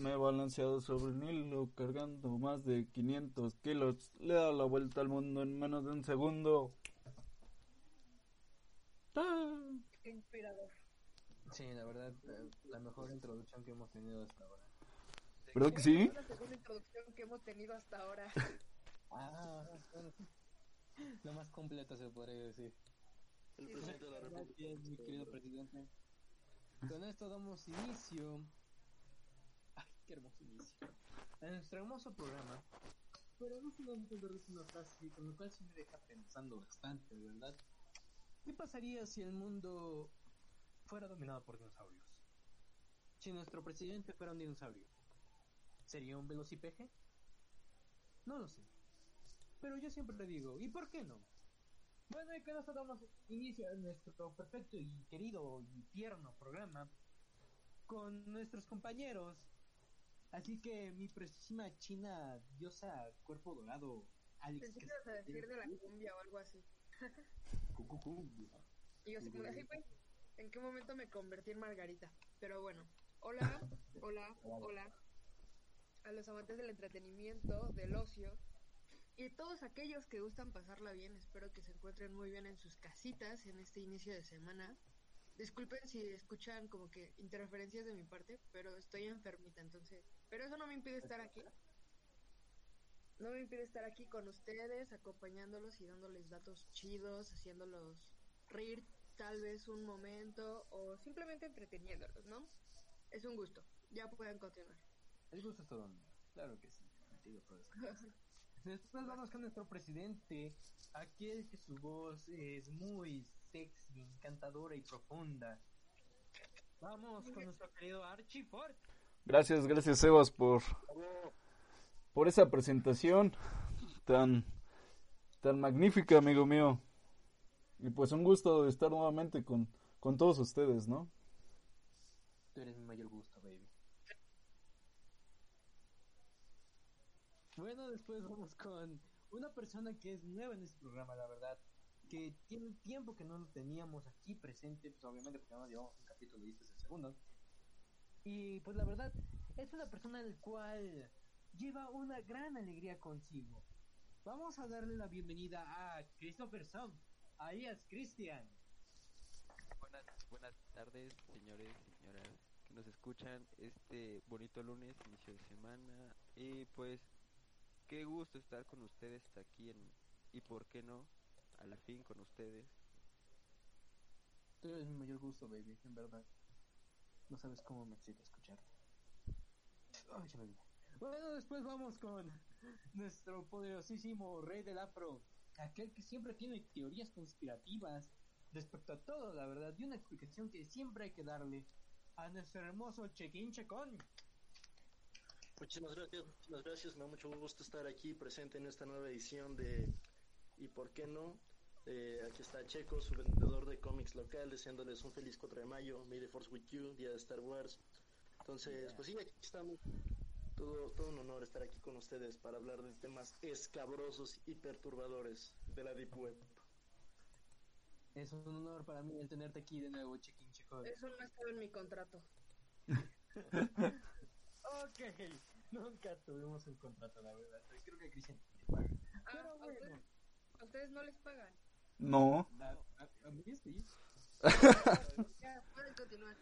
Me he balanceado sobre el hilo cargando más de 500 kilos. Le he dado la vuelta al mundo en menos de un segundo. ¡Ah! Qué inspirador. Sí, la verdad, eh, la mejor introducción que hemos tenido hasta ahora. ¿Verdad que sí? Es la segunda introducción que hemos tenido hasta ahora. Ah, bueno, lo más completo se podría decir. El presidente de la República. Gracias, mi querido presidente. Con esto damos inicio. Qué hermoso inicio. A nuestro hermoso programa. Pero no de darles una frase, con lo cual sí me deja pensando bastante, ¿verdad? ¿Qué pasaría si el mundo fuera dominado por dinosaurios? Si nuestro presidente fuera un dinosaurio, ¿sería un velocipeje? No lo sé. Pero yo siempre digo, ¿y por qué no? Bueno, y con esto damos inicio a nuestro perfecto y querido y tierno programa con nuestros compañeros. Así que mi preciosísima china diosa cuerpo dorado, Alex. Pensé que ibas a decir de la cumbia o algo así. Y yo así como, "Ay, güey, ¿en qué momento me convertí en Margarita? Pero bueno, hola, hola, hola. A los amantes del entretenimiento, del ocio y todos aquellos que gustan pasarla bien, espero que se encuentren muy bien en sus casitas en este inicio de semana. Disculpen si escuchan como que interferencias de mi parte, pero estoy enfermita, entonces. Pero eso no me impide estar aquí. No me impide estar aquí con ustedes, acompañándolos y dándoles datos chidos, haciéndolos reír tal vez un momento o simplemente entreteniéndolos, ¿no? Es un gusto. Ya pueden continuar. El gusto es todo mío. Claro que sí. Profesor. Después vamos con nuestro presidente, aquel que su voz es muy sexy, encantadora y profunda. Vamos con nuestro querido Archie Ford. Gracias, gracias Sebas por, por esa presentación tan, tan magnífica, amigo mío. Y pues un gusto de estar nuevamente con, con todos ustedes, ¿no? Tú eres mi mayor gusto, baby. Bueno, después vamos con una persona que es nueva en este programa, la verdad. Que tiene tiempo que no lo teníamos aquí presente, pues obviamente porque no llevamos un capítulo y este es el segundo. Y pues la verdad, es una persona del cual lleva una gran alegría consigo. Vamos a darle la bienvenida a Christopher Song, alias Christian. Buenas, buenas tardes, señores señoras que nos escuchan este bonito lunes, inicio de semana. Y pues, qué gusto estar con ustedes aquí en. Y por qué no, a la fin con ustedes. Tú eres mi mayor gusto, baby, en verdad. No sabes cómo me excita escucharte. Ay, ya me olvidé. Bueno, después vamos con nuestro poderosísimo rey del afro. Aquel que siempre tiene teorías conspirativas respecto a todo, la verdad, y una explicación que siempre hay que darle a nuestro hermoso Chequín Checón. Muchísimas gracias, muchísimas gracias. Me da mucho gusto estar aquí presente en esta nueva edición de ¿Y por qué no? Eh, aquí está Checo, su vendedor de cómics local, deseándoles un feliz 4 de mayo, May the Force with you, día de Star Wars. Entonces, pues sí, aquí estamos. Todo, todo un honor estar aquí con ustedes para hablar de temas escabrosos y perturbadores de la Deep Web. Es un honor para mí el tenerte aquí de nuevo, Chequín Checón. Eso no estaba en mi contrato. Ok, nunca tuvimos un contrato, la verdad. Creo que Cristian te paga. Ah, Pero ¿a, bueno, a ustedes no les pagan. No. Ya, pueden continuar.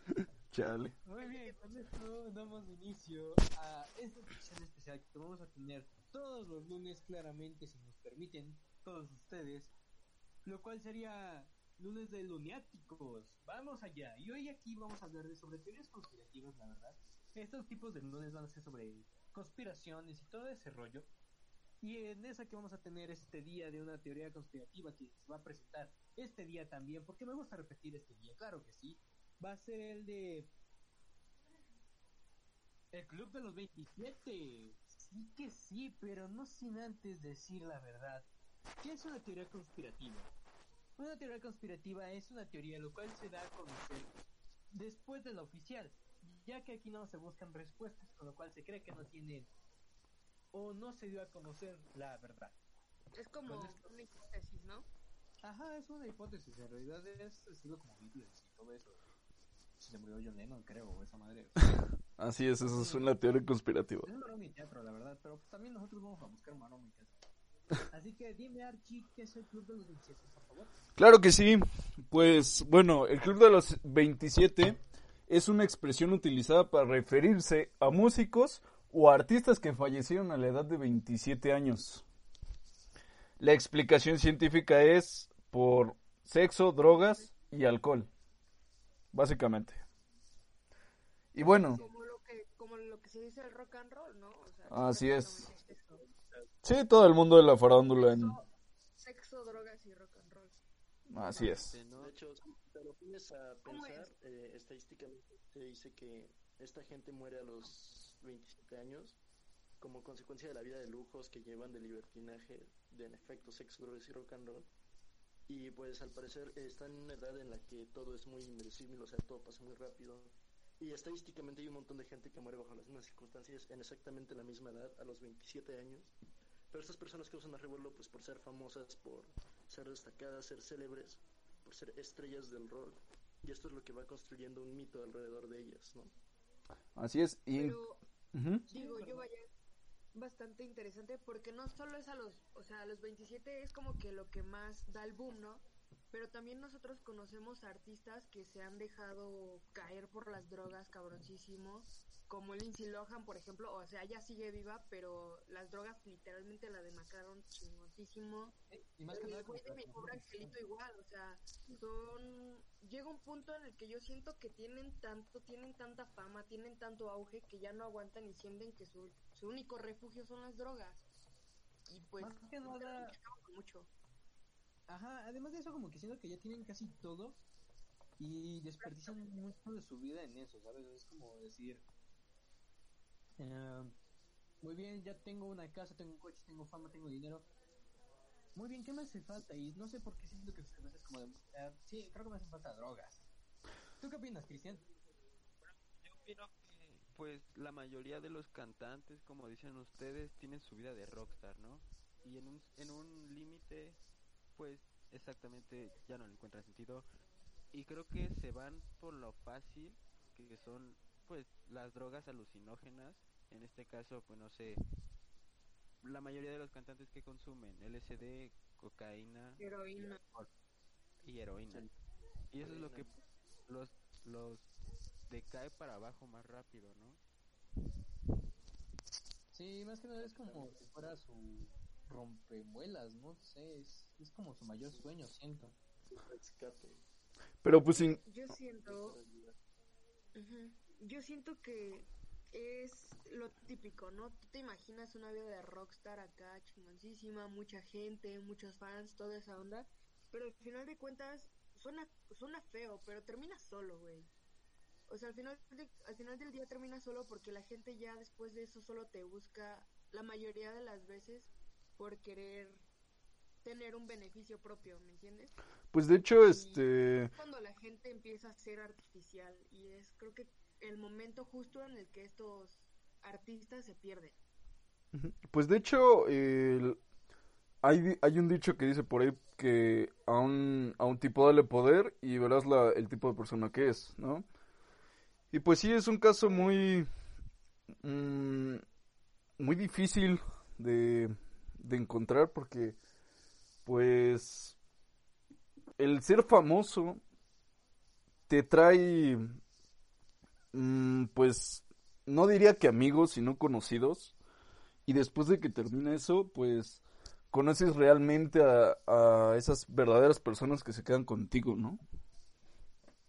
chale. Muy bien, con esto damos inicio a esta sección especial que vamos a tener todos los lunes, claramente, si nos permiten, todos ustedes. Lo cual sería lunes de lunáticos. Vamos allá. Y hoy aquí vamos a hablar de sobre teorías conspirativas, la verdad. Estos tipos de lunes van a ser sobre conspiraciones y todo ese rollo. Y en esa que vamos a tener este día de una teoría conspirativa que se va a presentar este día también, porque me gusta repetir este día, claro que sí. Va a ser el de el Club de los 27. Sí que sí, pero no sin antes decir la verdad. ¿Qué es una teoría conspirativa? Una teoría conspirativa es una teoría lo cual se da a conocer después de la oficial, ya que aquí no se buscan respuestas, con lo cual se cree que no tienen o no se dio a conocer la verdad. Es como Pues es- una hipótesis, ¿no? Ajá, es una hipótesis, en realidad es estilo como Biblia y todo eso. se murió John Lennon, creo, o esa madre. Así es, eso es una teoría conspirativa. Es maroma y teatro, la verdad, pero pues también nosotros vamos a buscar maroma y teatro. Así que dime, Archie, ¿qué es el Club de los 27, por favor? Claro que sí. Pues bueno, el Club de los 27 es una expresión utilizada para referirse a músicos o artistas que fallecieron a la edad de 27 años. La explicación científica es por sexo, drogas y alcohol, básicamente. Y bueno, Como lo que, como lo que se dice el rock and roll, ¿no? O sea, Así es. sí, todo el mundo de la farándula en... Sexo, drogas y rock and roll. Así es. Este. De hecho, si te lo pones a ¿Cómo pensar, eh, estadísticamente se dice que esta gente muere a los 27 años como consecuencia de la vida de lujos que llevan de libertinaje, de en efecto sexo, drogas y rock and roll. Y pues al parecer están en una edad en la que todo es muy inverosímil, o sea, todo pasa muy rápido. Y estadísticamente hay un montón de gente que muere bajo las mismas circunstancias en exactamente la misma edad, a los 27 años. Pero estas personas causan más revuelo pues por ser famosas, por ser destacadas, ser célebres, por ser estrellas del rock. Y esto es lo que va construyendo un mito alrededor de ellas, ¿no? Así es. Y... Pero Digo, yo vaya bastante interesante porque no solo es a los, o sea, a los 27 es como que lo que más da el boom, ¿no? Pero también nosotros conocemos artistas que se han dejado caer por las drogas cabroncísimo, como Lindsay Lohan, por ejemplo, o sea, ella sigue viva, pero las drogas literalmente la demacraron chingoncísimo. Y más que El nada, de mi pobre angelito igual, o sea, son... Llega un punto en el que yo siento que tienen tanto, tienen tanta fama, tienen tanto auge que ya no aguantan y sienten que su, su único refugio son las drogas. Y pues, Más que nada- mucho. Ajá, además de eso, como que siento que ya tienen casi todo y desperdician mucho de su vida en eso, ¿sabes? Es como decir, eh, muy bien, ya tengo una casa, tengo un coche, tengo fama, tengo dinero. Muy bien, ¿qué me hace falta? Y no sé por qué siento que sus cabezas es como de, eh, sí, creo que me hacen falta drogas. ¿Tú qué opinas, Cristian? Yo opino que, pues, la mayoría de los cantantes, como dicen ustedes, tienen su vida de rockstar, ¿no? Y en un, en un límite, pues, exactamente ya no le encuentran sentido. Y creo que se van por lo fácil, que son, pues, las drogas alucinógenas. En este caso, pues, no sé, la mayoría de los cantantes que consumen LSD, cocaína Heroína. y heroína. Y eso es lo que los, los decae para abajo más rápido, ¿no? Sí, más que nada es como si fuera su rompemuelas, no sé, es, es como su mayor sueño, siento. Pero pues sin... Yo siento... Ujú. Yo siento que es lo típico, ¿no? Tú te imaginas una vida de rockstar acá, chingoncísima, mucha gente, muchos fans, toda esa onda, pero al final de cuentas suena, suena feo, pero termina solo, güey. O sea, al final, de- al final del día termina solo porque la gente ya después de eso solo te busca la mayoría de las veces por querer tener un beneficio propio, ¿me entiendes? Pues de hecho, este... cuando la gente empieza a ser artificial y es creo que el momento justo en el que estos artistas se pierden. Pues de hecho, hay, hay un dicho que dice por ahí que a un, a un tipo dale poder y verás la, el tipo de persona que es, ¿no? Y pues sí, es un caso muy, mm, muy difícil de, de encontrar porque, pues, el ser famoso te trae, mm, pues, no diría que amigos, sino conocidos. Y después de que termina eso, pues conoces realmente a, a esas verdaderas personas que se quedan contigo, ¿no?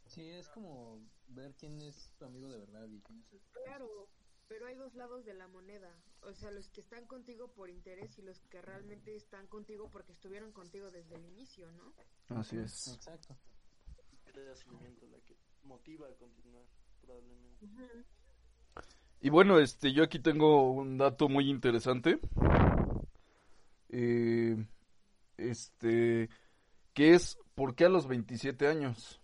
Sí, es como ver quién es tu amigo de verdad y quién es el... Claro, pero hay dos lados de la moneda. O sea, los que están contigo por interés y los que realmente están contigo porque estuvieron contigo desde el inicio, ¿no? Así es. Exacto. Seguimiento, la que motiva a continuar, probablemente. Y bueno, este, yo aquí tengo un dato muy interesante. Eh, este, que es ¿por qué a los 27 años?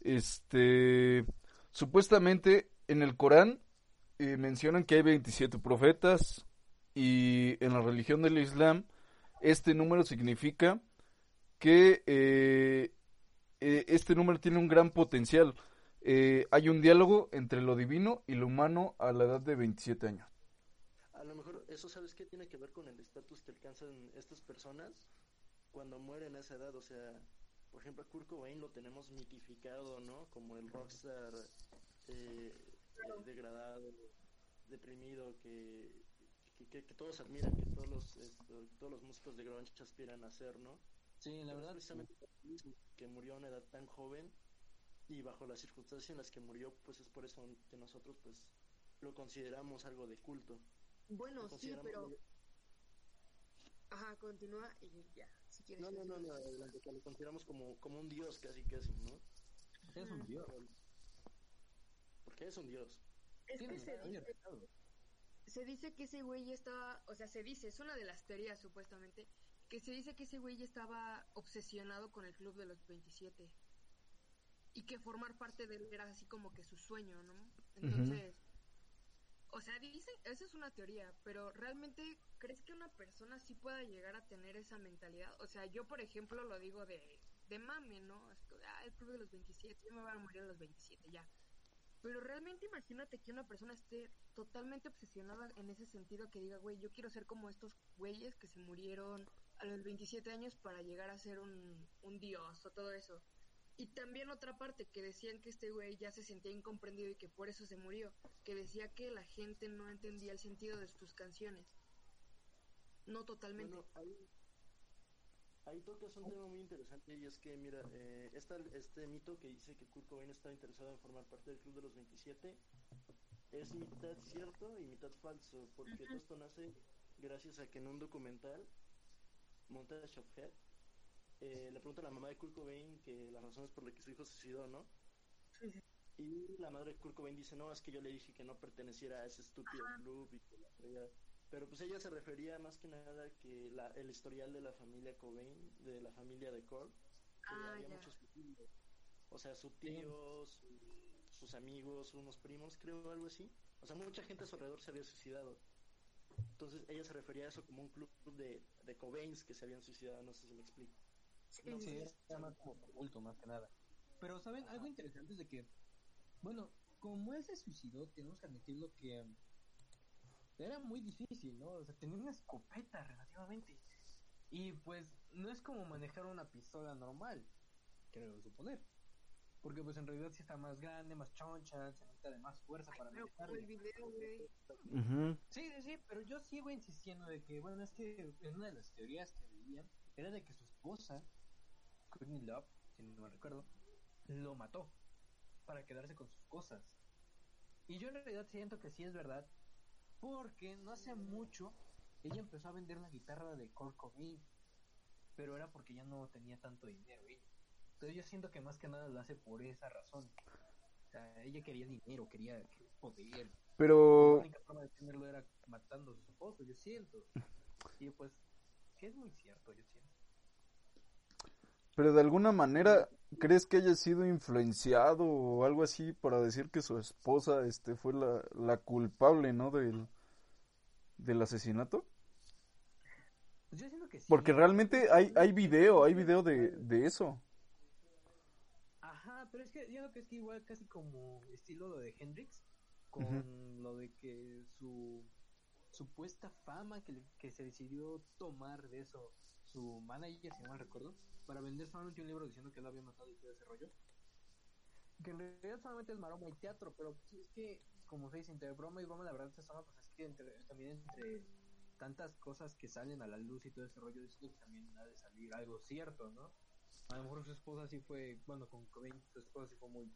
Este, supuestamente en el Corán eh, mencionan que hay 27 profetas y en la religión del Islam este número significa que eh, eh, este número tiene un gran potencial. Eh, hay un diálogo entre lo divino y lo humano a la edad de 27 años. A lo mejor eso, ¿sabes qué? Tiene que ver con el estatus que alcanzan estas personas cuando mueren a esa edad. O sea, por ejemplo, a Kurt lo tenemos mitificado, ¿no? Como el rockstar eh, degradado, deprimido, que, que, que- que todos admiran, que todos los, esto, todos los músicos de grunge aspiran a ser, ¿no? Sí, la verdad, precisamente mismo, que murió a una edad tan joven y bajo las circunstancias en las que murió, pues es por eso que nosotros pues lo consideramos algo de culto. Bueno, sí, pero... Ajá, continúa y ya, si quieres. No, no, no, no, adelante, que lo consideramos como, como un dios casi casi, ¿no? es un dios. Porque es un dios. Es que se dice, se dice que ese güey ya estaba, o sea, se dice, es una de las teorías supuestamente, que se dice que ese güey ya estaba obsesionado con el club de los 27. Y que formar parte de él era así como que su sueño, ¿no? Entonces, o sea, dicen, esa es una teoría, pero realmente, ¿crees que una persona sí pueda llegar a tener esa mentalidad? O sea, yo, por ejemplo, lo digo de, de mame, ¿no? Esto de, ah, el club de los 27, yo me voy a morir a los 27, ya. Pero realmente imagínate que una persona esté totalmente obsesionada en ese sentido, que diga, güey, yo quiero ser como estos güeyes que se murieron a los 27 años para llegar a ser un, dios o todo eso. Y también otra parte, que decían que este güey ya se sentía incomprendido y que por eso se murió, que decía que la gente no entendía el sentido de sus canciones. No totalmente. Ahí tocas un tema muy interesante y es que, mira, eh, esta, este mito que dice que Kurt Cobain estaba interesado en formar parte del Club de los 27 es mitad cierto y mitad falso, porque todo esto nace gracias a que en un documental, Montage of Head, eh, le pregunta a la mamá de Kurt Cobain que las razones por las que su hijo se suicidó, ¿no? Sí, sí. Y la madre de Kurt Cobain dice, no, es que yo le dije que no perteneciera a ese estúpido club y que la fregada". Pero pues ella se refería más que nada que la, el historial de la familia Cobain, de la familia de Kurt, que Ah, había ya. muchos tíos. O sea, su tío, su- sus amigos, unos primos, creo, algo así. O sea, mucha gente a su alrededor se había suicidado. Entonces ella se refería a eso como un club de, de Cobains que se habían suicidado, no sé si me explico. Sí, No, sí, Sí, sí. era más como oculto, más que nada. Pero, ¿saben? Algo interesante es de que, bueno, como él se suicidó, tenemos que admitirlo que um, era muy difícil, ¿no? O sea, tenía una escopeta relativamente. Y pues, no es como manejar una pistola normal, creo suponer. Porque pues en realidad sí está más grande, más choncha, se necesita de más fuerza para video, güey. Ujú. Sí, sí, sí, pero yo sigo insistiendo de que, bueno, es que en una de las teorías que veía era de que su esposa, Courtney Love, si no me recuerdo, lo mató para quedarse con sus cosas. Y yo en realidad siento que sí es verdad, porque no hace mucho ella empezó a vender la guitarra de Kurt Cobain, pero era porque ya no tenía tanto dinero ella. Entonces yo siento que más que nada lo hace por esa razón. O sea, ella quería dinero, quería poder, la Pero, única forma de tenerlo era matando a su esposo, yo siento. Y pues, que es muy cierto, yo siento. Pero de alguna manera, ¿crees que haya sido influenciado o algo así para decir que su esposa este fue la, la culpable, ¿no? del del asesinato? Pues yo siento que sí. Porque realmente hay hay video, hay video de de eso. Ajá, pero es que yo creo que es que igual casi como estilo lo de Hendrix, con lo de que su supuesta fama que, que se decidió tomar de eso su manager, si no mal recuerdo, para vender solamente un libro diciendo que él había matado y todo ese rollo. Que en realidad solamente es maroma y teatro, pero pues es que, como se dice, entre broma y broma, la verdad se asoma, pues es que entre, también entre tantas cosas que salen a la luz y todo ese rollo, es que también ha de salir algo cierto, ¿no? A lo mejor su esposa sí fue, bueno, con Cobain, su esposa sí fue muy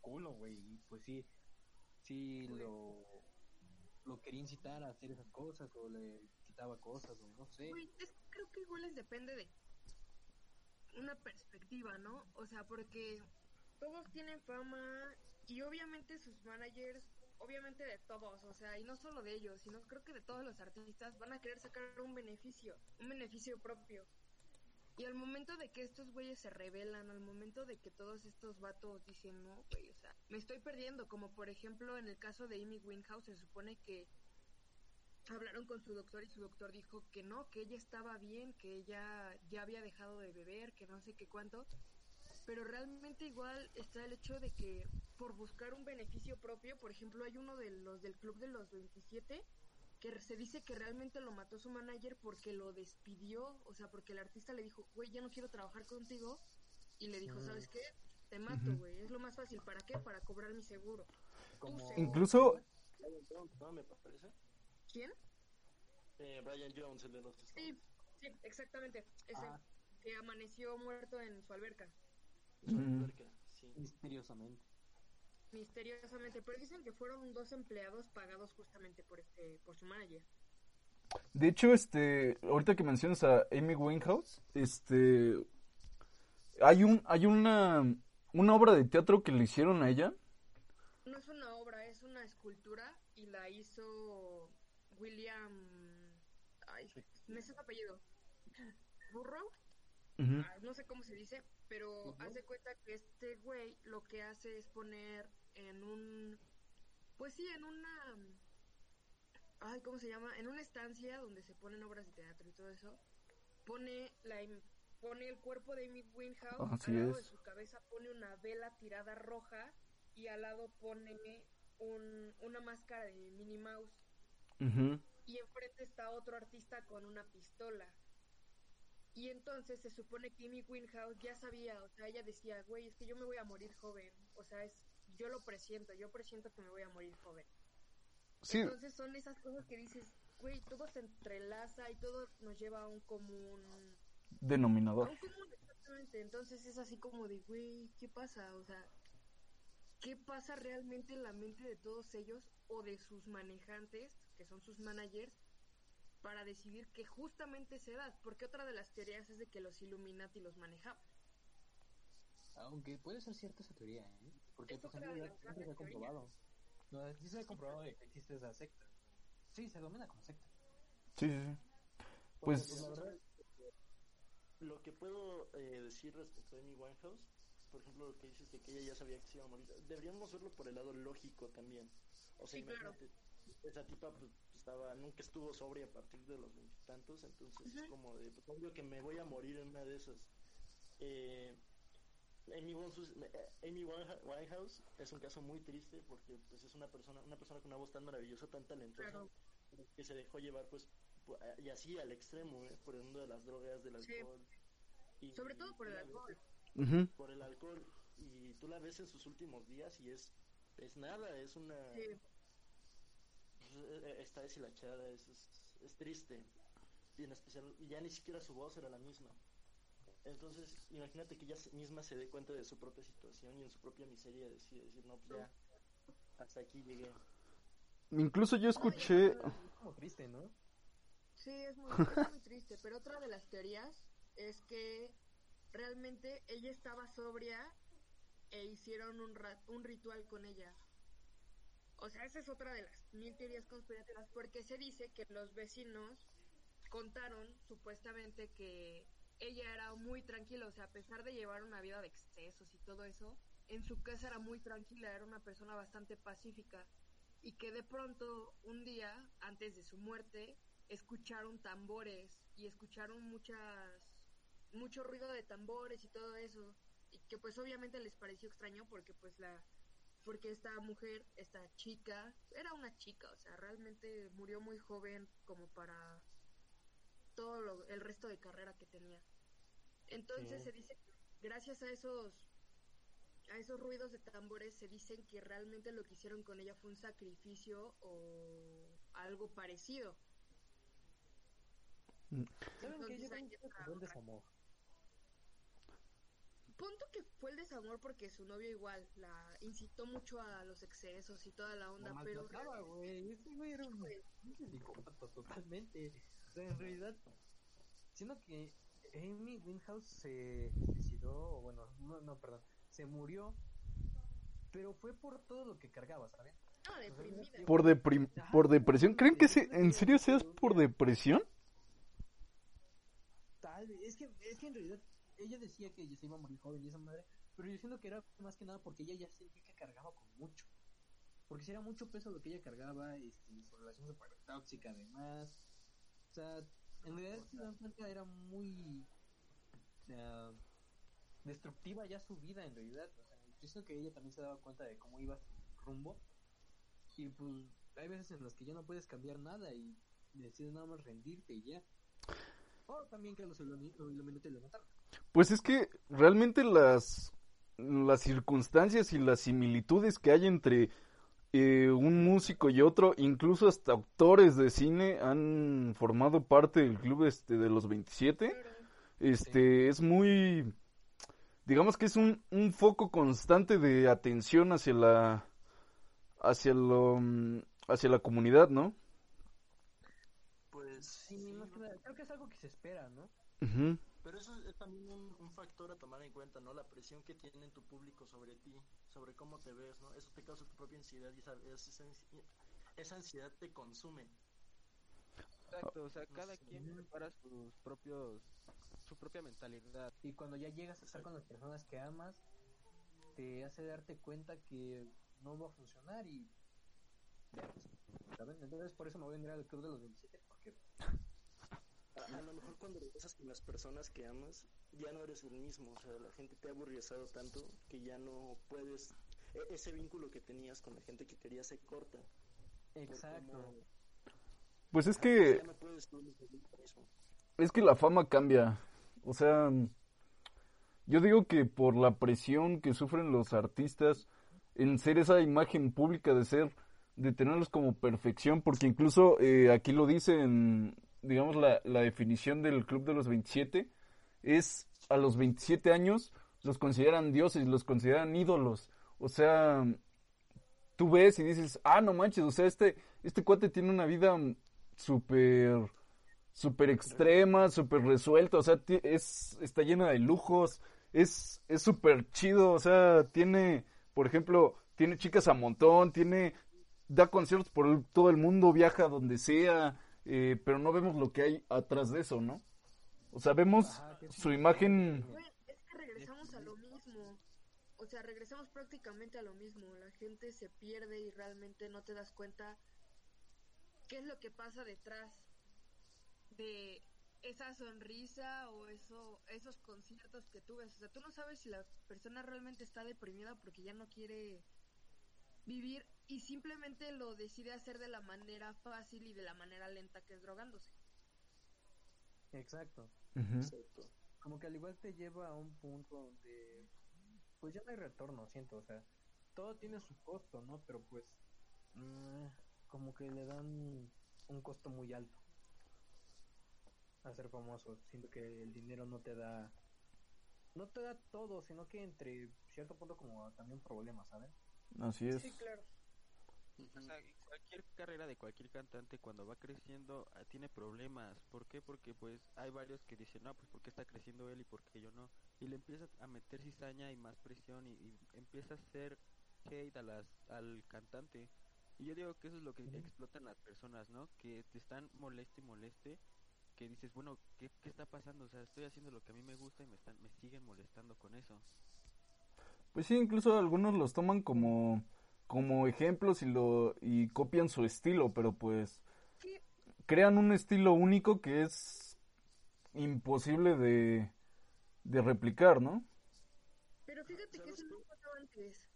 culo, güey, y pues sí, sí lo, lo quería incitar a hacer esas cosas, o le quitaba cosas, o no sé. Es creo que igual les depende de una perspectiva, ¿no? O sea, porque todos tienen fama y obviamente sus managers, obviamente de todos, o sea, y no solo de ellos, sino creo que de todos los artistas van a querer sacar un beneficio, un beneficio propio. Y al momento de que estos güeyes se rebelan, al momento de que todos estos vatos dicen, no, güey, o sea, me estoy perdiendo, como por ejemplo en el caso de Amy Winehouse, se supone que hablaron con su doctor y su doctor dijo que no, que ella estaba bien, que ella ya había dejado de beber, que no sé qué cuánto. pero realmente igual está el hecho de que por buscar un beneficio propio, por ejemplo, hay uno de los del club de los 27 que se dice que realmente lo mató su manager porque lo despidió, o sea, porque el artista le dijo, güey, ya no quiero trabajar contigo, y le dijo, ¿sabes qué? Te mato, güey, es lo más fácil, ¿para qué? Para cobrar mi seguro. Como- seguro. Incluso. Me parece. ¿Quién? Eh, Brian Jones, el de los Stones. Sí, sí, exactamente, ese, Ah. que amaneció muerto en su alberca. Su alberca, sí. misteriosamente. misteriosamente, pero dicen que fueron dos empleados pagados justamente por este, por su manager. de hecho, este, ahorita que mencionas a Amy Winehouse, este, hay un, hay una, una obra de teatro que le hicieron a ella. No es una obra, es una escultura y la hizo William, ay, me sé su apellido, Burrow, Ujú. Ah, no sé cómo se dice, pero haz de cuenta que este güey lo que hace es poner en un, pues sí, en una, ay, ¿cómo se llama? En una estancia donde se ponen obras de teatro y todo eso, pone la pone el cuerpo de Amy Winehouse, Así al lado de su cabeza pone una vela tirada roja y al lado pone un, una máscara de Minnie Mouse Y enfrente está otro artista con una pistola. Y entonces se supone que Amy Winehouse ya sabía, o sea, ella decía, güey, es que yo me voy a morir joven. O sea, es, yo lo presiento, yo presiento que me voy a morir joven. Sí, Entonces son esas cosas que dices, güey, todo se entrelaza y todo nos lleva a un común... A denominador. un común, exactamente. Entonces es así como de, güey, ¿qué pasa? O sea, ¿qué pasa realmente en la mente de todos ellos o de sus manejantes, que son sus managers, para decidir que justamente se da? Porque otra de las teorías es de que los Illuminati los manejaban. Aunque puede ser cierta esa teoría, ¿eh? Porque pues, otra en de las siempre se ha comprobado. No, sí se ha comprobado que existe esa secta. Sí, se domina como secta. Sí, sí, sí. Pues- la verdad, lo que puedo eh, decir respecto a Amy Winehouse, por ejemplo, lo que dices de que ella ya sabía que se iba a morir, deberíamos verlo por el lado lógico también. O sea, Sí, claro. Esa tipa pues, estaba, nunca estuvo sobria a partir de los veintitantos, entonces es como de, pues obvio que me voy a morir en una de esas. Eh, Amy Winehouse, eh, Amy Winehouse es un caso muy triste porque pues es una persona, una persona con una voz tan maravillosa, tan talentosa, Claro. que se dejó llevar pues pu- y así al extremo, ¿eh? por el mundo de las drogas, del Sí. alcohol. Y, Sobre todo por el alcohol. ves- por el alcohol y tú la ves en sus últimos días y es es nada, es una Sí, eh, está deshilachada, es, es, es triste. Y en especial, y ya ni siquiera su voz era la misma. Entonces, imagínate que ella misma se dé cuenta de su propia situación y en su propia miseria decide decir, no, pues ya, hasta aquí llegué. Incluso yo escuché, Es como triste, ¿no? Sí, es muy, es muy triste, pero otra de las teorías es que realmente ella estaba sobria e hicieron un, ra- un ritual con ella. O sea, esa es otra de las mil teorías conspirativas, porque se dice que los vecinos contaron supuestamente que ella era muy tranquila, o sea, a pesar de llevar una vida de excesos y todo eso, en su casa era muy tranquila, era una persona bastante pacífica y que de pronto un día antes de su muerte escucharon tambores y escucharon muchas mucho ruido de tambores y todo eso y que pues obviamente les pareció extraño porque pues la porque esta mujer, esta chica, era una chica, o sea, realmente murió muy joven como para todo lo- el resto de carrera que tenía. Entonces Sí. se dice que gracias a esos a esos ruidos de tambores se dicen que realmente lo que hicieron con ella fue un sacrificio o algo parecido. ¿Saben Entonces, creo que fue otra. desamor. Punto que fue el desamor porque su novio igual la incitó mucho a los excesos y toda la onda, La pero güey. Este güey era un psicópata totalmente. O sea, en realidad, siendo que Amy Winehouse se suicidó, o bueno, no, no, perdón, se murió, pero fue por todo lo que cargaba, estaba deprimida. por, deprim- por depresión. ¿Creen que se- en serio seas por depresión? Tal vez, es que, es que en realidad ella decía que ella se iba a morir joven y esa madre, pero yo siento que era más que nada porque ella ya sentía que cargaba con mucho. Porque si era mucho peso lo que ella cargaba, este, su relación super tóxica además. O sea, en realidad si era muy... destructiva ya su vida en realidad. O sea, yo siento que ella también se daba cuenta de cómo iba su rumbo. Y pues hay veces en las que ya no puedes cambiar nada y decides nada más rendirte y ya. O también que los ilumi- los Illuminati lo mataron. Pues es que realmente las, las circunstancias y las similitudes que hay entre eh, un músico y otro, incluso hasta actores de cine han formado parte del club este de los 27. Este es muy digamos que es un, un foco constante de atención hacia la hacia lo hacia la comunidad, ¿no? Pues Sí, sí, más que nada, creo que es algo que se espera, ¿no? Pero eso es también un, un factor a tomar en cuenta, ¿no? La presión que tiene tu público sobre ti, sobre cómo te ves, ¿no? Eso te causa tu propia ansiedad y esa, esa, esa ansiedad te consume. Exacto, o sea, cada quien prepara sus propios, su propia mentalidad. Y cuando ya llegas a estar con las personas que amas, te hace darte cuenta que no va a funcionar y... ¿Saben? Entonces por eso me voy a unir al club de los 27, porque A, a lo mejor cuando regresas con las personas que amas, ya no eres el mismo, o sea, la gente te ha aburriesado tanto que ya no puedes, e- ese vínculo que tenías con la gente que querías se corta. Exacto. cómo- Pues es que ya no puedes es que la fama cambia. O sea, yo digo que por la presión que sufren los artistas en ser esa imagen pública de ser, de tenerlos como perfección, porque incluso eh, aquí lo dice en, digamos, la, la definición del Club de los 27, es a los 27 años los consideran dioses, los consideran ídolos. O sea, tú ves y dices, ah, no manches, o sea, este, este cuate tiene una vida súper súper extrema, súper resuelta, o sea, es, está llena de lujos, es es súper chido, o sea, tiene, por ejemplo, tiene chicas a montón, tiene, da conciertos por el- todo el mundo, viaja a donde sea, eh, pero no vemos lo que hay atrás de eso, ¿no? O sea, vemos es su imagen, es que regresamos a lo mismo. O sea, regresamos prácticamente a lo mismo. La gente se pierde y realmente no te das cuenta qué es lo que pasa detrás de esa sonrisa o eso, esos conciertos que tú ves. O sea, tú no sabes si la persona realmente está deprimida porque ya no quiere vivir y simplemente lo decide hacer de la manera fácil y de la manera lenta que es drogándose. Exacto. Exacto. Como que al igual te lleva a un punto donde pues ya no hay retorno, siento, o sea, todo tiene su costo, ¿no? Pero pues mm, como que le dan un costo muy alto a ser famoso. Siento que el dinero no te da no te da todo, sino que entre cierto punto como también problemas, ¿sabes? Así es. Sí, claro. O sea, en cualquier carrera de cualquier cantante cuando va creciendo ah, tiene problemas. ¿Por qué? Porque pues hay varios que dicen, no, pues porque está creciendo él y por qué yo no. Y le empieza a meter cizaña y más presión y, y empieza a hacer hate a las, al cantante. Y yo digo que eso es lo que explotan las personas, ¿no? Que te están moleste y moleste. Que dices, bueno, ¿qué, ¿qué está pasando? O sea, estoy haciendo lo que a mí me gusta y me, están, me siguen molestando con eso. Pues sí, incluso algunos los toman como, como ejemplos y lo y copian su estilo, pero pues crean un estilo único que es imposible de, de replicar, ¿no? Pero fíjate que ¿Sabes eso no pasaba antes.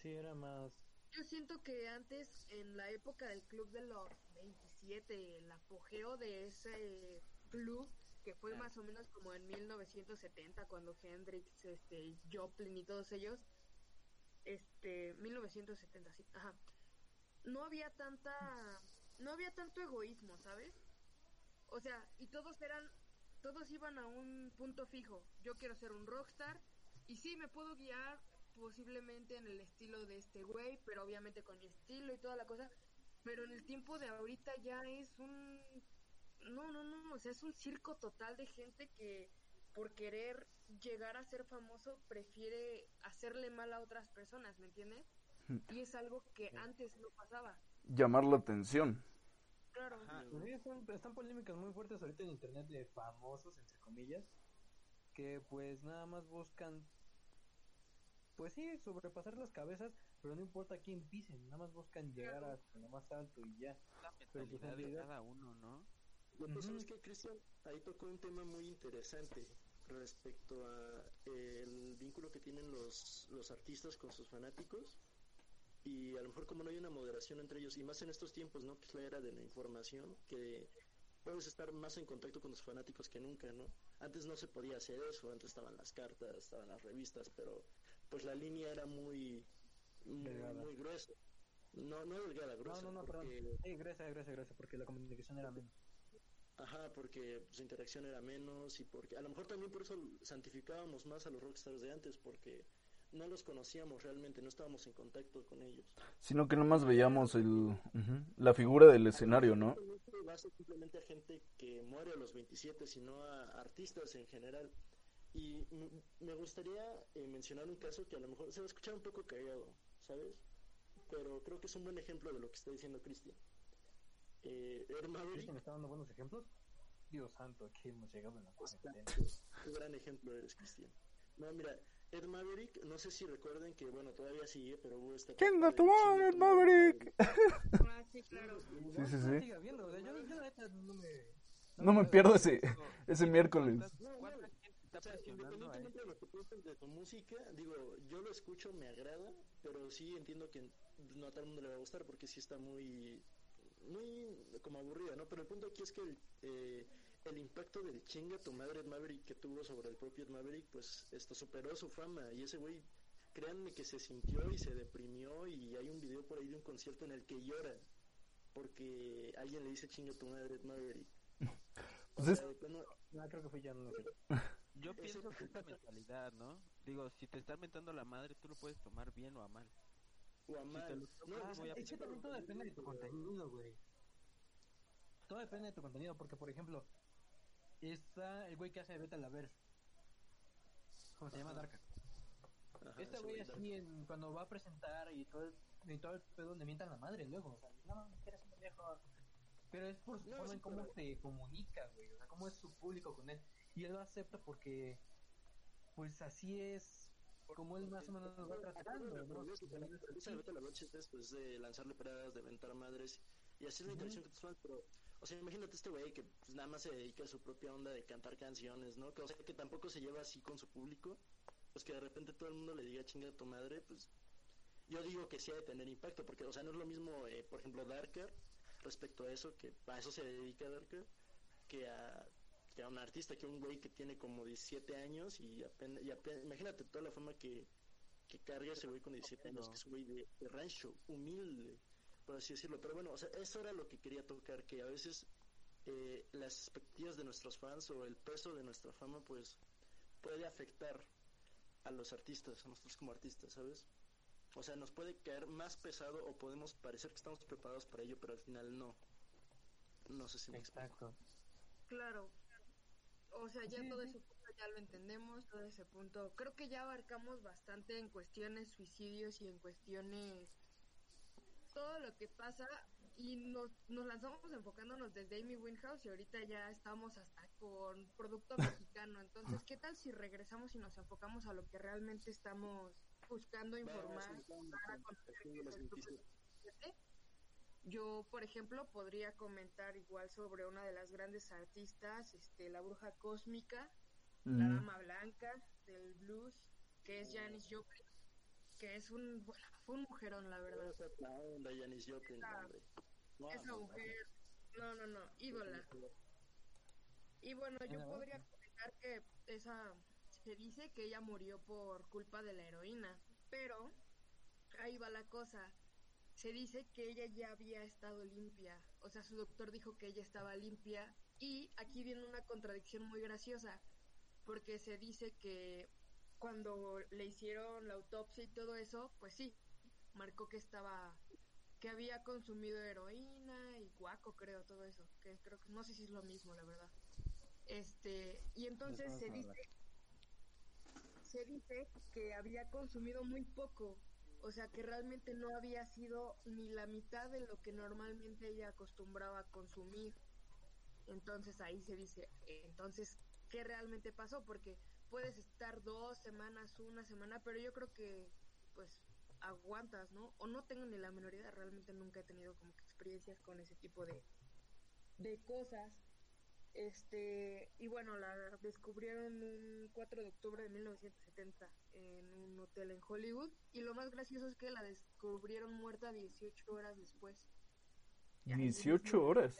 Sí, era más Yo siento que antes, en la época del club de los 27, el apogeo de ese club, que fue más o menos como en 1970, cuando Hendrix, este, Joplin y todos ellos, este, 1970, sí, ajá, no había tanta, no había tanto egoísmo, ¿sabes? O sea, y todos eran, todos iban a un punto fijo. Yo quiero ser un rockstar y sí me puedo guiar posiblemente en el estilo de este güey, pero obviamente con mi estilo y toda la cosa. Pero en el tiempo de ahorita ya es un... No, no, no, o sea, es un circo total de gente que por querer llegar a ser famoso prefiere hacerle mal a otras personas, ¿me entiendes? Y es algo que antes no pasaba. Llamar la atención. Claro. Ajá. Sí, están, están polémicas muy fuertes ahorita en internet de famosos, entre comillas, que pues nada más buscan, pues sí, sobrepasar las cabezas, pero no importa quién pisen, nada más buscan llegar hasta lo más alto y ya. La Pero, pues, en mentalidad de realidad- cada uno, ¿no? No, pues. ¿sabes qué, Cristian? Ahí tocó un tema muy interesante. respecto a eh, el vínculo que tienen los, los artistas con sus fanáticos y a lo mejor como no hay una moderación entre ellos y más en estos tiempos, ¿no? Que es la era de la información, que puedes estar más en contacto con los fanáticos que nunca, ¿no? Antes no se podía hacer eso, antes estaban las cartas, estaban las revistas, pero pues la línea era muy muy, gruesa. No, no delgada, gruesa. No, no, no, perdón. porque- Sí, gracias, gracias, gracias, porque la comunicación era menos. Ajá, porque su interacción era menos y porque a lo mejor también por eso santificábamos más a los rockstars de antes porque no los conocíamos realmente, no estábamos en contacto con ellos. Sino que nomás veíamos el, ujú, la figura del escenario, ¿no? Basa simplemente a gente que muere a los 27, sino a artistas en general. Y me gustaría eh, mencionar un caso que a lo mejor se va a escuchar un poco callado, ¿sabes? Pero creo que es un buen ejemplo de lo que está diciendo Cristian. Eh, Ed Maverick ¿Cristian me está dando buenos ejemplos? Dios santo, aquí hemos llegado en la cuarentena. Qué gran ejemplo eres, Cristian. No, mira, Ed Maverick, no sé si recuerden que, bueno, todavía sigue, pero hubo esta... ¡Chinga tu madre, tu Maverick! Ah, sí, claro. Sí, sí, sí. Viendo, o sea, yo, yo neta no me... No me pierdo ese, ese miércoles. ¿Cuánta, cuánta gente está O sea, independientemente de lo que piensen de tu música, digo, yo lo escucho, me agrada, pero sí entiendo que no a todo el mundo le va a gustar porque sí está muy, muy como aburrida, ¿no? Pero el punto aquí es que el, eh, el impacto del chinga tu madre Ed Maverick que tuvo sobre el propio Ed Maverick, pues esto superó su fama y ese güey, créanme que se sintió y se deprimió y hay un video por ahí de un concierto en el que llora porque alguien le dice chinga tu madre Ed Maverick. O Pues es- sea, de plano, No, creo que fue ya, no sé. Yo pienso que esta mentalidad, ¿no? Digo, si te están mentando la madre, tú lo puedes tomar bien o a mal. O a Si No, a Es que también todo depende de tu contenido, güey. Todo depende de tu contenido, porque por ejemplo, está el güey que hace Beta la Ver. ¿Cómo se llama? Darka. Ajá, Este güey así, en, cuando va a presentar y todo, el, y todo el pedo le mientan la madre luego. O sea, no, eres un pendejo. Pero es por su No, forma en cómo pero- se comunica, güey. O sea, cómo es su público con él. Y él lo acepta porque, pues así es como él más o menos nos va tratando, ¿no? Es así. la noche es después de lanzarle pedradas, de aventar madres y hacer la interacción con tus fans, pero, o sea, imagínate este güey que pues, nada más se dedica a su propia onda de cantar canciones, ¿no? Que, o sea, que tampoco se lleva así con su público, pues que de repente todo el mundo le diga chinga a tu madre, pues yo digo que sí ha de tener impacto, porque, o sea, no es lo mismo, eh, por ejemplo, Darker, respecto a eso, que a eso se dedica Darker, que a, que a un artista, que a un güey que tiene como 17 años y apenas, y apenas- imagínate toda la fama que, que carga ese güey con 17 años, No. que es un güey de, de rancho, humilde, por así decirlo. Pero bueno, o sea, eso era lo que quería tocar, que a veces eh, las expectativas de nuestros fans o el peso de nuestra fama, pues puede afectar a los artistas, a nosotros como artistas, ¿sabes? O sea, nos puede caer más pesado o podemos parecer que estamos preparados para ello, pero al final no. No sé si me explico. Exacto. Claro. O sea, ya Sí, todo sí. ese punto ya lo entendemos, todo ese punto. Creo que ya abarcamos bastante en cuestiones suicidios y en cuestiones todo lo que pasa y nos, nos lanzamos enfocándonos desde Amy Winehouse y ahorita ya estamos hasta con producto mexicano. Entonces, ¿qué tal si regresamos y nos enfocamos a lo que realmente estamos buscando informar? a conocer qué es el Club 27? Yo, por ejemplo, podría comentar igual sobre una de las grandes artistas, este, la bruja cósmica, la dama blanca del blues, que es Janis Joplin, que es un, bueno, fue un mujerón, la verdad. Esa es la onda, Janis Joplin, Esa mujer, no, no, no, ídola. Y bueno, yo Ah, podría comentar que esa, se dice que ella murió por culpa de la heroína, pero ahí va la cosa. Se dice que ella ya había estado limpia, o sea, su doctor dijo que ella estaba limpia y aquí viene una contradicción muy graciosa, porque se dice que cuando le hicieron la autopsia y todo eso, pues sí, marcó que estaba que había consumido heroína y guaco, creo, todo eso, que creo que no sé si es lo mismo, la verdad. Este, y entonces se dice se dice que había consumido muy poco, o sea, que realmente no había sido ni la mitad de lo que normalmente ella acostumbraba consumir. Entonces ahí se dice, entonces, ¿qué realmente pasó? Porque puedes estar dos semanas, una semana, pero yo creo que, pues, aguantas, ¿no? O no tengo ni la menor idea, realmente nunca he tenido como que experiencias con ese tipo de, de cosas. Este, y bueno, la descubrieron un 4 de octubre de 1970 en un hotel en Hollywood. Y lo más gracioso es que la descubrieron muerta 18 horas después. 18 horas.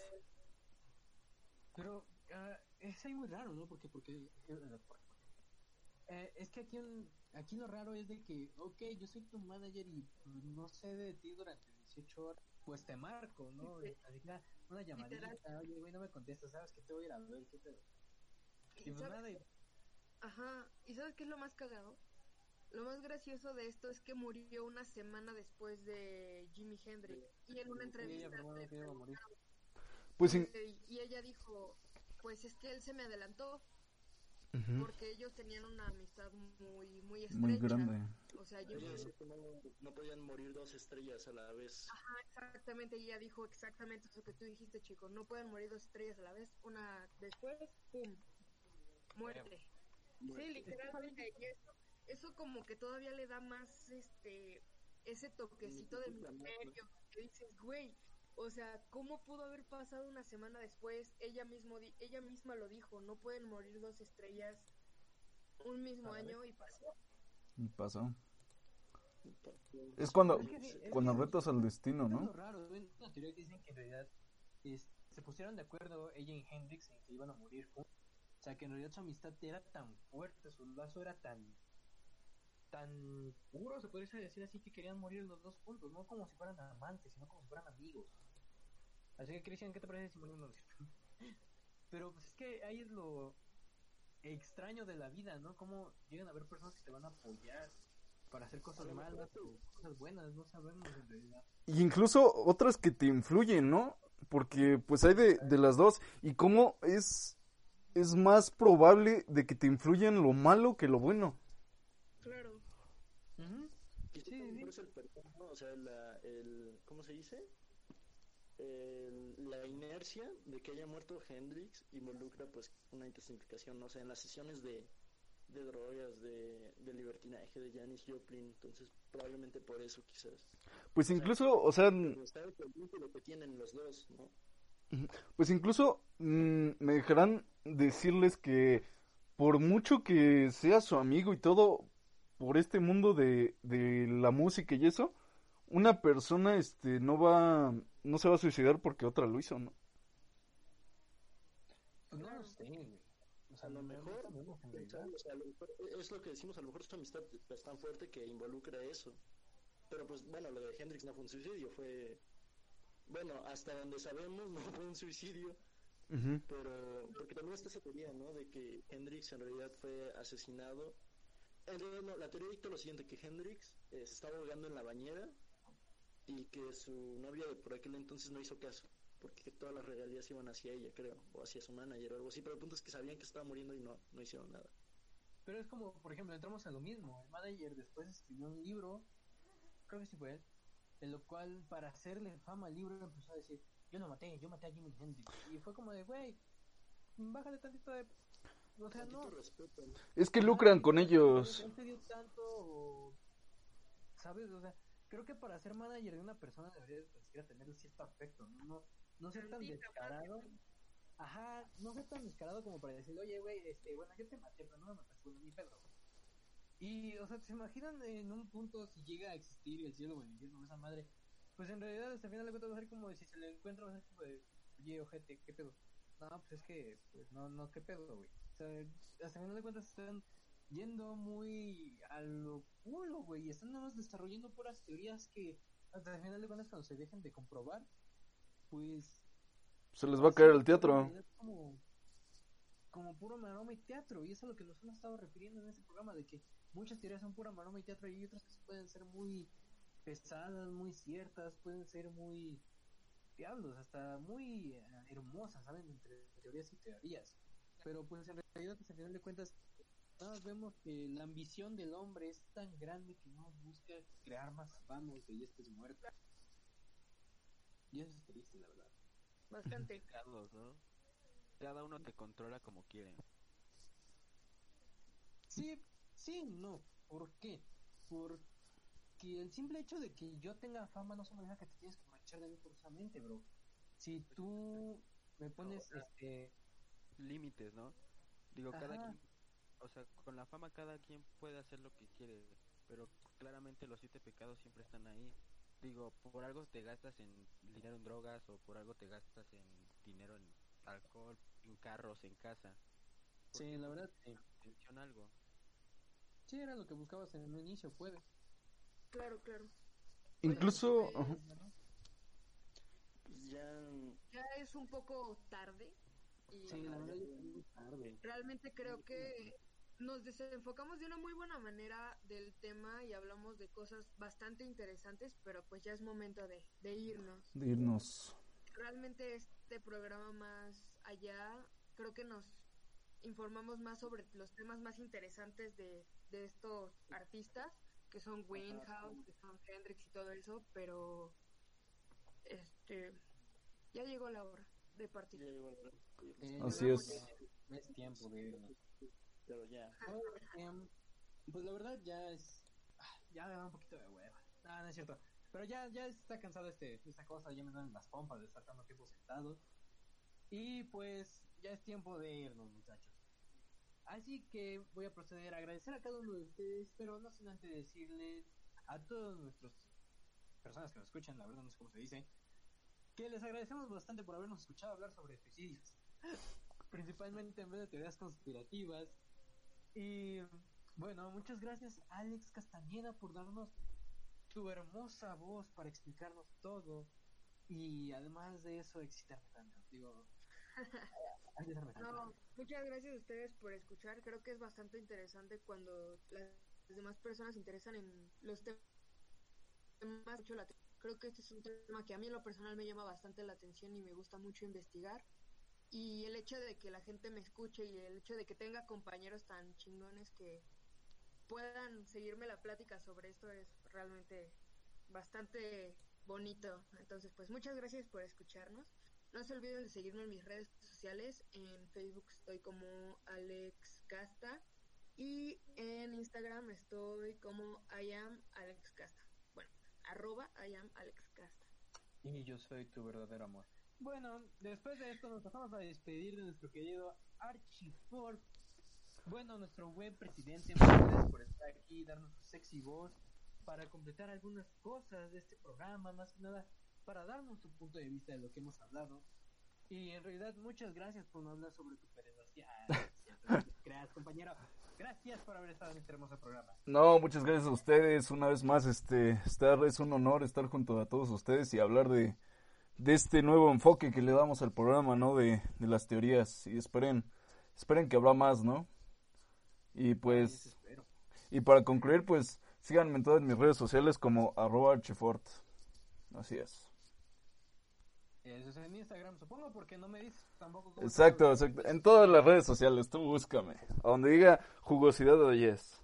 Pero ah, es ahí muy raro, ¿no? Porque, porque eh, es que aquí, un- aquí lo raro es de que, ok, yo soy tu manager y no sé de ti durante 18 horas, pues te marco, ¿no? Sí. Así que una llamadita, oye, güey, no me contestas, ¿sabes que te voy a ir a ver? ¿Qué pedo? Y Y pues nada, y- Ajá, ¿y sabes qué es lo más cagado? Lo más gracioso de esto es que murió una semana después de Jimi Hendrix. Y en una Sí, entrevista ella. Pues in- Eh, y ella dijo, pues es que él se me adelantó Porque ellos tenían una amistad muy muy estrecha. muy grande. O sea, yo que no, no podían morir dos estrellas a la vez. Ajá, exactamente, y ella dijo exactamente eso que tú dijiste, chico, no pueden morir dos estrellas a la vez, una después, pum, muerte. Sí, literalmente, y eso, eso como que todavía le da más este ese toquecito de misterio, que dices, güey, o sea, ¿cómo pudo haber pasado una semana después? Ella mismo di- ella misma lo dijo, no pueden morir dos estrellas un mismo año y pasó. Y pasó. Es cuando, Es que sí, es cuando que- retas al destino, Es ¿no? lo raro, hay una teoría que dicen que en realidad es- se pusieron de acuerdo ella y Hendrix en que iban a morir juntos. O sea, que en realidad su amistad era tan fuerte, su lazo era tan tan puro, se podría decir así, que querían morir los dos juntos, no como si fueran amantes, sino como si fueran amigos. Así que, Cristian, ¿qué te parece si morimos? Pero pues es que ahí es lo extraño de la vida, ¿no? Cómo llegan a haber personas que te van a apoyar para hacer cosas malas o cosas buenas, no sabemos en realidad. Y incluso otras que te influyen, ¿no? Porque pues hay de, de las dos. Y cómo es, es más probable de que te influyan lo malo que lo bueno. Claro. Ujú. Quizás Sí, sí. el perdón, ¿no? O sea, la, el, ¿cómo se dice? El- la inercia de que haya muerto Hendrix involucra pues una intensificación, no sé, en las sesiones de, de drogas, de, de libertinaje de Janis Joplin, entonces probablemente por eso quizás. Pues incluso, o sea, está el vínculo que tienen los dos, ¿no? pues incluso mm, me dejarán decirles que por mucho que sea su amigo y todo, por este mundo de, de la música y eso, una persona este no va, no se va a suicidar porque otra lo hizo, ¿no? Pues no lo sé. O sea, A lo mejor, sabe, o sea, a lo mejor es lo que decimos, a lo mejor su amistad es tan fuerte que involucra eso. Pero pues bueno, lo de Hendrix no fue un suicidio, fue... Bueno, hasta donde sabemos no fue un suicidio, Ujú. pero porque también está esa teoría, ¿no? De que Hendrix en realidad fue asesinado. En realidad no, la teoría dicta lo siguiente, que Hendrix eh, se estaba ahogando en la bañera y que su novia de por aquel entonces no hizo caso, porque todas las regalías iban hacia ella, creo, o hacia su manager o algo así, pero el punto es que sabían que estaba muriendo y no, no hicieron nada. Pero es como, por ejemplo, entramos a lo mismo. El manager después escribió un libro, creo que sí fue él, en lo cual, para hacerle fama al libro, empezó a decir: Yo no maté, yo maté a Jimi Hendrix. Y fue como de, güey, bájale tantito de. O sea, no. Es que lucran con ellos. ¿sabes? O sea, creo que para ser manager de una persona deberías ni siquiera tener cierto afecto, ¿no? No, no ser tan descarado. Ajá, no ser tan descarado como para decir, oye, güey, este, bueno, yo te maté, pero no me mataste, bueno, ni pedo. Y, o sea, ¿se imaginan en un punto si llega a existir el cielo o el infierno, esa madre? Pues en realidad, hasta el final de cuentas va a ser como si se le encuentra, va a ser como de, oye, ojete, ¿qué pedo? No, pues es que, pues no, no, ¿qué pedo, güey? O sea, hasta el final de cuentas están yendo muy a lo culo, güey, y están nada más desarrollando puras teorías que hasta el final de cuentas cuando se dejen de comprobar, pues Se les va a caer el teatro. Como, como puro maroma y teatro, y eso es a lo que nos hemos estado refiriendo en este programa, de que muchas teorías son pura maroma y teatro y otras que pueden ser muy pesadas, muy ciertas, pueden ser muy diablos, hasta muy eh, hermosas, ¿saben? Entre teorías y teorías. Pero pues en realidad, pues, al final de cuentas, más vemos que la ambición del hombre es tan grande que no busca crear más fama y ya estés muerto. Y eso es triste, la verdad. Bastante. Carlos, ¿no? Cada uno te controla como quiere. Sí, sí, no. ¿Por qué? Porque el simple hecho de que yo tenga fama no significa que te tienes que aprovechar de mí forzosamente, bro. Si tú me pones, este, límites, ¿no? Digo, cada quien, o sea, con la fama cada quien puede hacer lo que quiere, pero claramente los siete pecados siempre están ahí. Digo, por algo te gastas en dinero en drogas o por algo te gastas en dinero en alcohol, en carros, en casa. Sí, la verdad, sí. Atención algo. Sí, era lo que buscabas en un inicio, puede. Claro, claro. Incluso, Bueno, ya. Ya es un poco tarde y Sí, la verdad, ya es muy tarde. realmente creo que nos desenfocamos de una muy buena manera del tema y hablamos de cosas bastante interesantes, pero pues ya es momento de, de irnos. de irnos. Realmente este programa más allá, creo que nos informamos más sobre los temas más interesantes de, de estos artistas, que son Winehouse, que son Hendrix y todo eso, pero este ya llegó la hora de partir. ya llegó la hora. Eh, Así es. Es tiempo de irnos. Pero ya. Em, pues la verdad ya es. ah, Ya me da un poquito de hueva. No, no es cierto. Pero ya, ya está cansado este, esta cosa, ya me dan las pompas de estar tanto tiempo sentado. Y pues ya es tiempo de irnos, muchachos. Así que voy a proceder a agradecer a cada uno de ustedes, pero no sin antes decirles a todos nuestros personas que nos escuchan, la verdad no sé cómo se dice, que les agradecemos bastante por habernos escuchado hablar sobre suicidios. Principalmente en vez de teorías conspirativas. Y bueno, muchas gracias Alex Castañeda por darnos tu hermosa voz para explicarnos todo. Y además de eso, excitarme tanto. Digo, excitarme tanto. No, muchas gracias a ustedes por escuchar. Creo que es bastante interesante cuando las demás personas se interesan en los temas. Creo que este es un tema que a mí en lo personal me llama bastante la atención y me gusta mucho investigar. Y el hecho de que la gente me escuche y el hecho de que tenga compañeros tan chingones que puedan seguirme la plática sobre esto es realmente bastante bonito. Entonces, pues muchas gracias por escucharnos. No se olviden de seguirme en mis redes sociales. En Facebook estoy como Alex Casta y en Instagram estoy como I am Alex Casta. Bueno, arroba I am Alex Casta. Y yo soy tu verdadero amor. Bueno, después de esto nos pasamos a despedir de nuestro querido Archie Ford. Bueno, nuestro buen presidente, muchas gracias por estar aquí, darnos su sexy voz para completar algunas cosas de este programa, más que nada para darnos tu punto de vista de lo que hemos hablado. Y en realidad, muchas gracias por no hablar sobre tu pederastia. Gracias, compañero. Gracias por haber estado en este hermoso programa. No, muchas gracias a ustedes. Una vez más, este, estar, es un honor estar junto a todos ustedes y hablar de, de este nuevo enfoque que le damos al programa, ¿no? De, de las teorías. Y esperen, esperen que habrá más, ¿no? Y pues, y para concluir, pues, síganme en todas mis redes sociales como arroba archifort. Así es. Eso es en Instagram, supongo, porque no me dices tampoco cómo Exacto, exacto. En todas las redes sociales, tú búscame. A donde diga jugosidad de yes.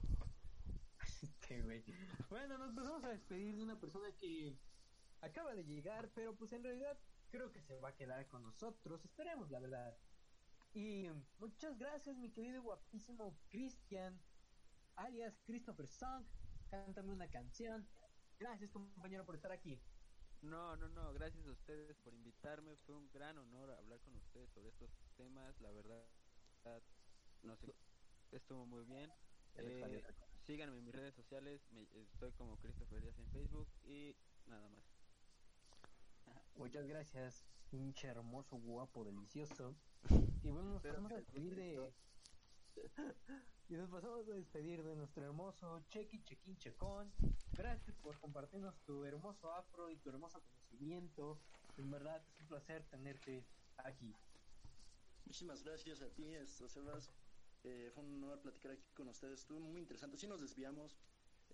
Güey. Bueno, nos empezamos a despedir de una persona que acaba de llegar, pero pues en realidad creo que se va a quedar con nosotros. Esperemos, la verdad. Y muchas gracias, mi querido y guapísimo Cristian, alias Christopher Song. Cántame una canción. Gracias, compañero, por estar aquí. No, no, no, gracias a ustedes por invitarme. Fue un gran honor hablar con ustedes sobre estos temas. La verdad, no sé, estuvo muy bien. Eh, síganme en mis redes sociales. Me, estoy como Christopher Díaz en Facebook y nada más. Muchas gracias, pinche hermoso, guapo, delicioso. Y bueno, nos pasamos a despedir de. y nos pasamos a despedir de nuestro hermoso Chequi Chequín Checón. Gracias por compartirnos tu hermoso afro y tu hermoso conocimiento. En verdad es un placer tenerte aquí. Muchísimas gracias a ti, Sebas. Eh, fue un honor platicar aquí con ustedes. Estuvo muy interesante. Sí nos desviamos,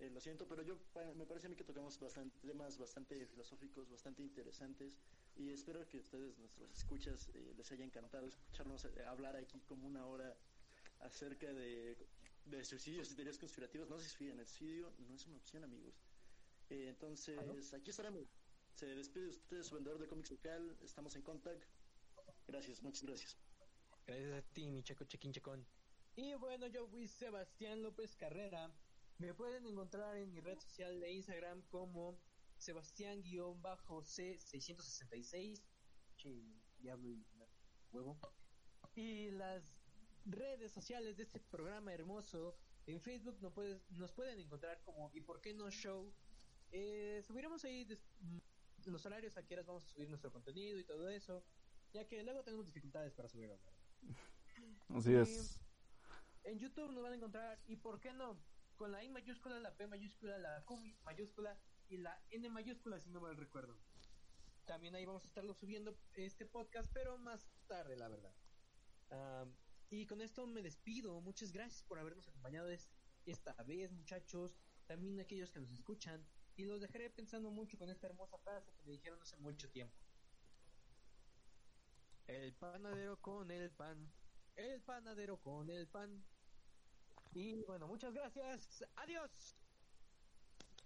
eh, lo siento, pero yo me parece a mí que tocamos bastante, temas bastante filosóficos, bastante interesantes. Y espero que ustedes, nuestros escuchas, eh, les haya encantado escucharnos eh, hablar aquí como una hora acerca de, de suicidios y teorías conspirativas. No se desfíen, el suicidio no es una opción, amigos. Eh, entonces, aquí estaremos. Se despide de ustedes, su vendedor de cómics local. Estamos en contact. Gracias, muchas gracias. Gracias a ti, mi checo chequín checón. Y bueno, yo fui Sebastián López Carrera. Me pueden encontrar en mi red social de Instagram como Sebastián-C666. Che, diablo y huevo. y las redes sociales de este programa hermoso. En Facebook nos, puedes, nos pueden encontrar como ¿Y por qué no show? Eh, subiremos ahí mm, los horarios a que horas vamos a subir nuestro contenido y todo eso, ya que luego tenemos dificultades para subirlo. Así es. En YouTube nos van a encontrar ¿Y por qué no? Con la I mayúscula, la P mayúscula, la Q mayúscula y la N mayúscula, si no mal recuerdo. También ahí vamos a estarlo subiendo este podcast, pero más tarde, la verdad. Am, y con esto me despido. Muchas gracias por habernos acompañado es- esta vez, muchachos. También aquellos que nos escuchan. Y los dejaré pensando mucho con esta hermosa frase que me dijeron hace mucho tiempo. El panadero con el pan. El panadero con el pan. Y bueno, muchas gracias. Adiós.